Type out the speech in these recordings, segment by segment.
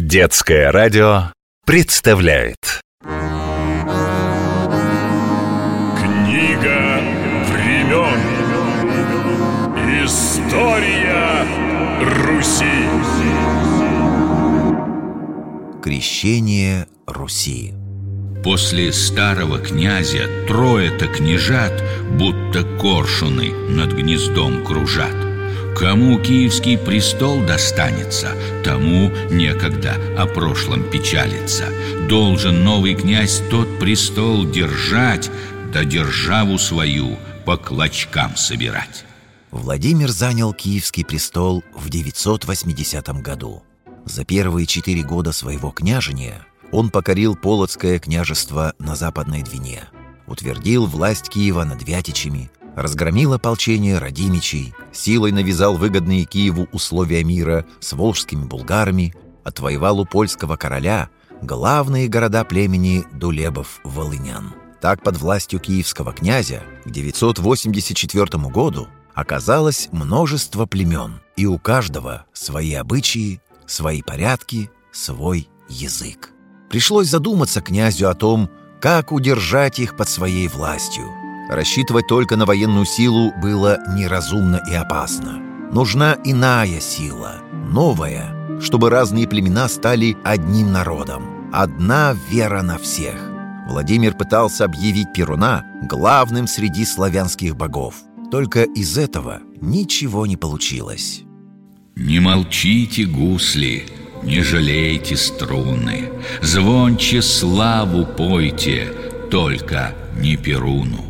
Детское радио представляет. Книга времен. История Руси. Крещение Руси. После старого князя трое-то княжат, будто коршуны над гнездом кружат. Кому киевский престол достанется, тому некогда о прошлом печалиться. Должен новый князь тот престол держать, да державу свою по клочкам собирать. Владимир занял Киевский престол в 980 году. За первые четыре года своего княжения он покорил Полоцкое княжество на Западной Двине, утвердил власть Киева над Вятичами, разгромил ополчение Радимичей, силой навязал выгодные Киеву условия мира с волжскими булгарами, отвоевал у польского короля главные города племени Дулебов-Волынян. Так под властью киевского князя к 984 году оказалось множество племен, и у каждого свои обычаи, свои порядки, свой язык. Пришлось задуматься князю о том, как удержать их под своей властью. Рассчитывать только на военную силу было неразумно и опасно. Нужна иная сила, новая, чтобы разные племена стали одним народом. Одна вера на всех. Владимир пытался объявить Перуна главным среди славянских богов. Только из этого ничего не получилось. Не молчите, гусли, не жалейте струны, Звонче славу пойте, только не Перуну.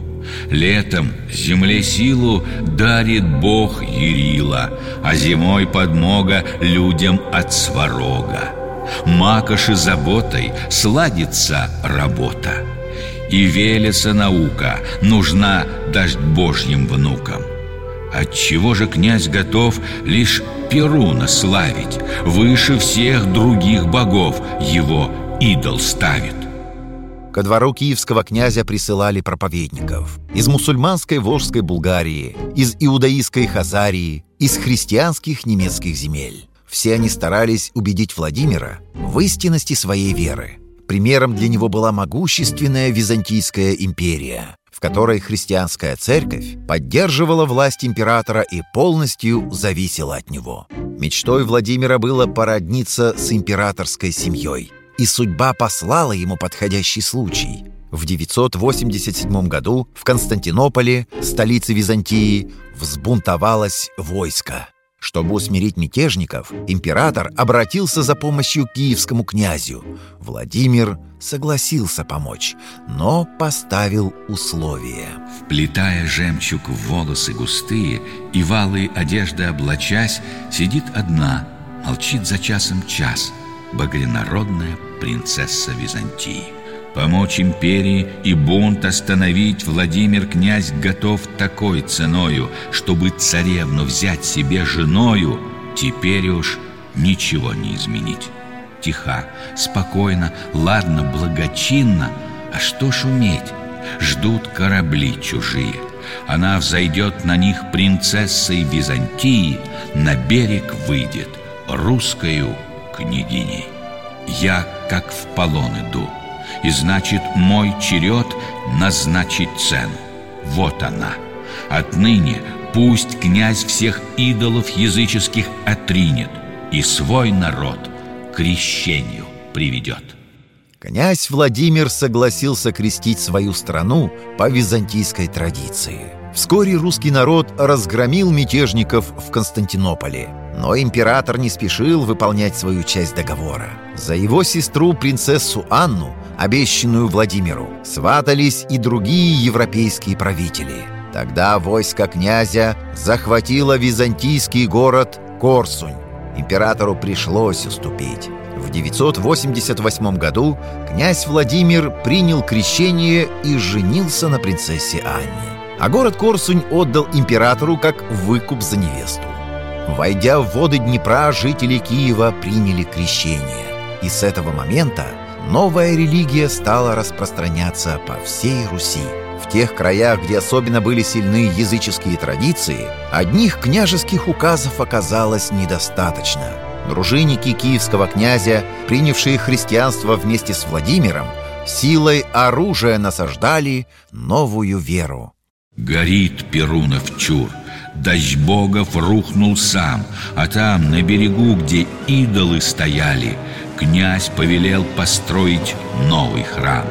Летом земле силу дарит Бог Ерила, А зимой подмога людям от сварога. Макоши заботой сладится работа, И велится наука, нужна дождь Божьим внукам. Отчего же князь готов лишь Перуна славить, выше всех других богов его идол ставит? Ко двору киевского князя присылали проповедников из мусульманской Волжской Булгарии, из иудаистской Хазарии, из христианских немецких земель. Все они старались убедить Владимира в истинности своей веры. Примером для него была могущественная Византийская империя, в которой христианская церковь поддерживала власть императора и полностью зависела от него. Мечтой Владимира было породниться с императорской семьей, и судьба послала ему подходящий случай. В 987 году в Константинополе, столице Византии, взбунтовалось войско. Чтобы усмирить мятежников, император обратился за помощью киевскому князю. Владимир согласился помочь, но поставил условия. Вплетая жемчуг в волосы густые и валые одежды облачась, сидит одна, молчит за часом час, багрянародная принцесса Византии. Помочь империи и бунт остановить Владимир князь готов такой ценою, чтобы царевну взять себе женою, теперь уж ничего не изменить. Тиха, спокойно, ладно, благочинно, а что шуметь? Ждут корабли чужие. Она взойдет на них принцессой Византии, на берег выйдет русскою княгиней. Я как в полон иду, и значит мой черед назначить цену. Вот она. Отныне пусть князь всех идолов языческих отринет и свой народ крещению приведет. Князь Владимир согласился крестить свою страну по византийской традиции. Вскоре русский народ разгромил мятежников в Константинополе. Но император не спешил выполнять свою часть договора. За его сестру, принцессу Анну, обещанную Владимиру, сватались и другие европейские правители. Тогда войско князя захватило византийский город Корсунь. Императору пришлось уступить. В 988 году князь Владимир принял крещение и женился на принцессе Анне. А город Корсунь отдал императору как выкуп за невесту. Войдя в воды Днепра, жители Киева приняли крещение. И с этого момента новая религия стала распространяться по всей Руси. В тех краях, где особенно были сильны языческие традиции, одних княжеских указов оказалось недостаточно. Дружинники киевского князя, принявшие христианство вместе с Владимиром, силой оружия насаждали новую веру. Горит Перунов чур, дождь богов рухнул сам, а там, на берегу, где идолы стояли, князь повелел построить новый храм.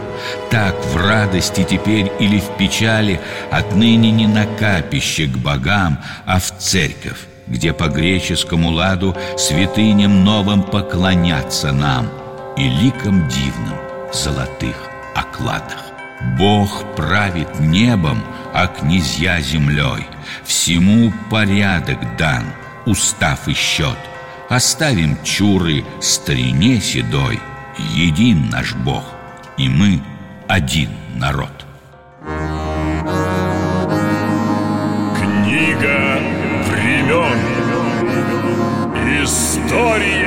Так в радости теперь или в печали отныне не на капище к богам, а в церковь, где по греческому ладу святыням новым поклонятся нам и ликом дивным в золотых окладах. Бог правит небом, а князья землей. Всему порядок дан, устав и счет. Оставим чуры старине седой. Един наш Бог, и мы один народ. Книга времен. История